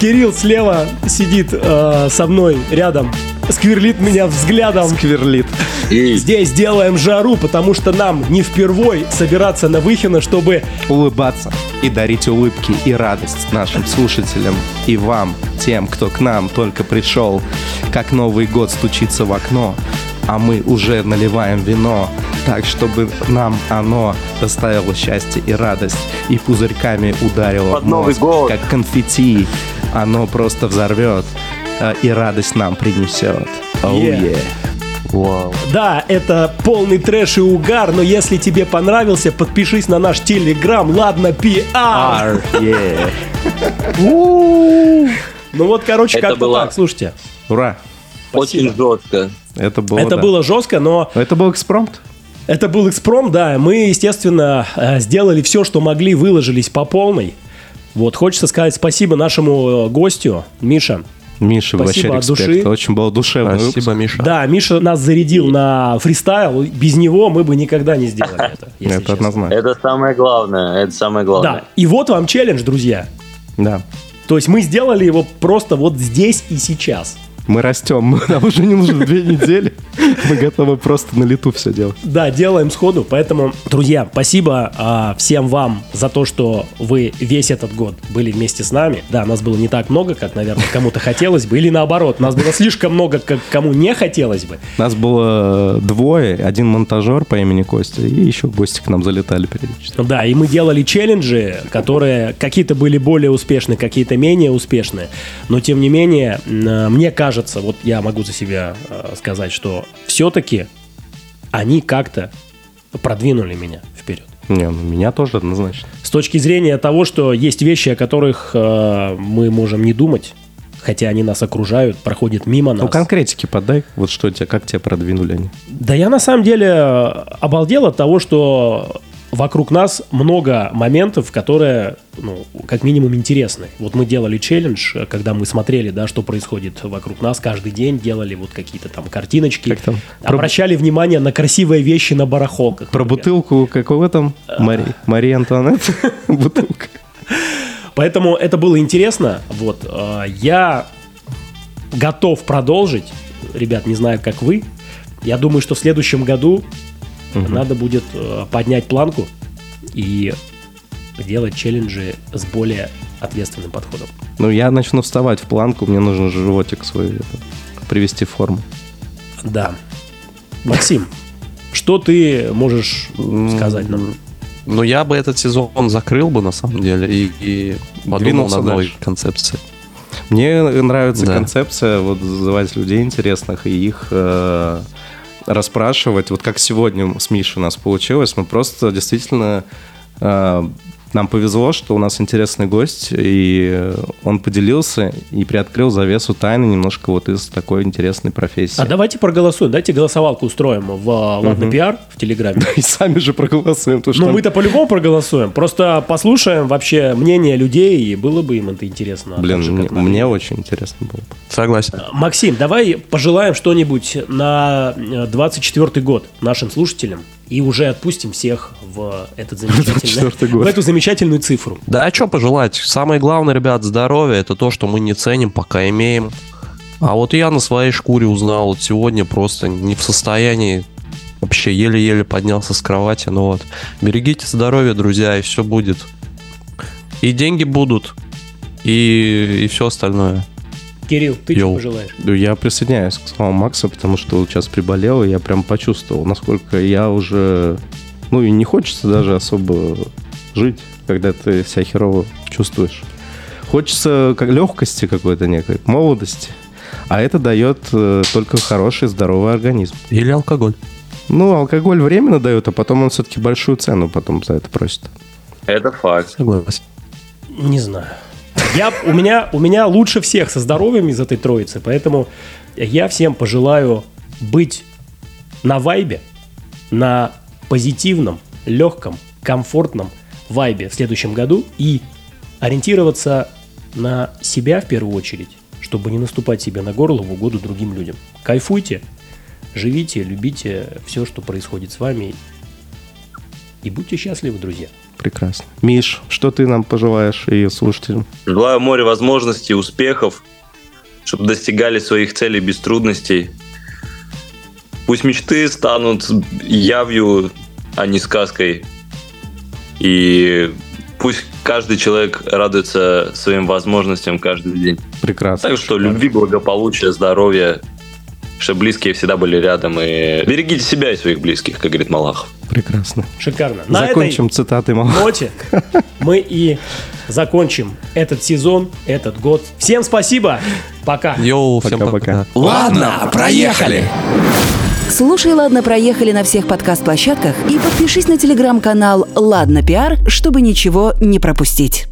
Кирилл слева сидит э, со мной рядом, скверлит меня взглядом. Скверлит. Здесь делаем жару, потому что нам не впервой собираться на Выхино, чтобы Улыбаться и дарить улыбки и радость нашим слушателям и вам, тем, кто к нам только пришел, как Новый год стучится в окно, а мы уже наливаем вино, так, чтобы нам оно доставило счастье и радость, и пузырьками ударило Под в Новый мозг, год. как конфетти. Оно просто взорвет э, и радость нам принесет. Oh, Yeah. yeah. Вау. Да, это полный трэш и угар, но если тебе понравился, подпишись на наш телеграм, ладно, пиар. Yeah. [LAUGHS] Ну вот, короче, как-то было- так, слушайте. Ура! Очень жестко. Это было, это да. было жестко, но Это был экспромт? это был экспром, да. Мы, естественно, э, сделали все, что могли, выложились по полной. Вот, хочется сказать спасибо нашему э, гостю, Миша. Миша, Спасибо вообще от респект. души. Очень был душевный выпуск. Спасибо, Миша. Да, Миша нас зарядил на фристайл. Без него мы бы никогда не сделали это. если Это однозначно. Это самое главное. Это самое главное. Да, и вот вам челлендж, друзья. Да. То есть мы сделали его просто вот здесь и сейчас. Мы растем. [LAUGHS] Нам уже не нужно две недели. Мы готовы просто на лету все делать. Да, делаем сходу. Поэтому, друзья, спасибо а, всем вам за то, что вы весь этот год были вместе с нами. Да, нас было не так много, как, наверное, кому-то хотелось бы. Или наоборот, нас было слишком много, как кому не хотелось бы. Нас было двое, один монтажер по имени Костя, и еще гости к нам залетали периодически. Да, и мы делали челленджи, которые какие-то были более успешны, какие-то менее успешные. Но, тем не менее, мне кажется, вот я могу за себя э, сказать, что все-таки они как-то продвинули меня вперед. Не, ну меня тоже однозначно. С точки зрения того, что есть вещи, о которых э, мы можем не думать, хотя они нас окружают, проходят мимо нас. Ну, конкретики подай. Вот что тебя, как тебя продвинули они? Да я на самом деле э, обалдел от того, что вокруг нас много моментов, которые, ну, как минимум интересны. Вот мы делали челлендж, э, когда мы смотрели, да, что происходит вокруг нас каждый день, делали вот какие-то там картиночки, Как там? Про- обращали внимание на красивые вещи на барахолках. Про например. бутылку какого там? Мари... Мария Антуанетта? [LAUGHS] Бутылка. Поэтому это было интересно. Вот э, я готов продолжить. Ребят, не знаю, как вы. Я думаю, что в следующем году надо будет э, поднять планку и делать челленджи с более ответственным подходом. Ну, я начну вставать в планку, мне нужно животик свой это, привести в форму. Да. Максим, что ты можешь сказать нам? Ну, я бы этот сезон закрыл бы, на самом деле, и, и подумал над новой дальше. концепцией. Мне нравится Да. концепция вот звать людей интересных и их э, расспрашивать. Вот как сегодня с Мишей у нас получилось, мы просто действительно э, нам повезло, что у нас интересный гость, и он поделился и приоткрыл завесу тайны немножко вот из такой интересной профессии. А давайте проголосуем, дайте голосовалку устроим в а, Ладно Мгм. пиар в Телеграме. [LAUGHS] И сами же проголосуем. Ну, там- мы-то по-любому проголосуем. Просто послушаем вообще мнение людей, и было бы им это интересно. а Блин, же, мне, очень интересно было. бы. Согласен. Максим, давай пожелаем что-нибудь на э, 24 год нашим слушателям и уже отпустим всех в этот [LAUGHS] замечательный, 24-й год. в эту замечательную цифру. Да, а что пожелать? Самое главное, ребят, здоровье. Это то, что мы не ценим, пока имеем. А вот я на своей шкуре узнал вот сегодня просто не в состоянии вообще еле-еле поднялся с кровати. Ну вот, берегите здоровье, друзья, и все будет. И деньги будут, и, и все остальное. Кирилл, ты что Йоу. пожелаешь? Ну, Я присоединяюсь к словам Макса, потому что вот сейчас приболел, и я прям почувствовал, насколько я уже... Ну и не хочется даже особо жить, когда ты себя херово чувствуешь. Хочется как легкости какой-то некой, молодости. А это дает э, только хороший, здоровый организм. Или алкоголь. Ну, алкоголь временно дает, а потом он все-таки большую цену потом за это просит. Это факт. Согласен. Не знаю. Я, у, меня, у меня лучше всех со здоровьем из этой троицы, поэтому я всем пожелаю быть на вайбе, на позитивном, легком, комфортном вайбе в следующем году и ориентироваться на себя в первую очередь, чтобы не наступать себе на горло в угоду другим людям. Кайфуйте, живите, любите все, что происходит с вами и будьте счастливы, друзья. Прекрасно. Миш, что ты нам пожелаешь и слушателям? Желаю море возможностей, успехов, чтобы достигали своих целей без трудностей. Пусть мечты станут явью, а не сказкой. И пусть каждый человек радуется своим возможностям каждый день. Прекрасно. Так что любви, благополучия, здоровья, чтобы близкие всегда были рядом. И берегите себя и своих близких, как говорит Малахов. Прекрасно. Шикарно. На Закончим этой цитатой Малахова. ноте мы и закончим этот сезон, этот год. Всем спасибо. Пока. Йоу, всем Пока-пока. пока. Ладно, проехали. Слушай, ладно, проехали на всех подкаст-площадках и подпишись на телеграм-канал «Ладно, пиар», чтобы ничего не пропустить.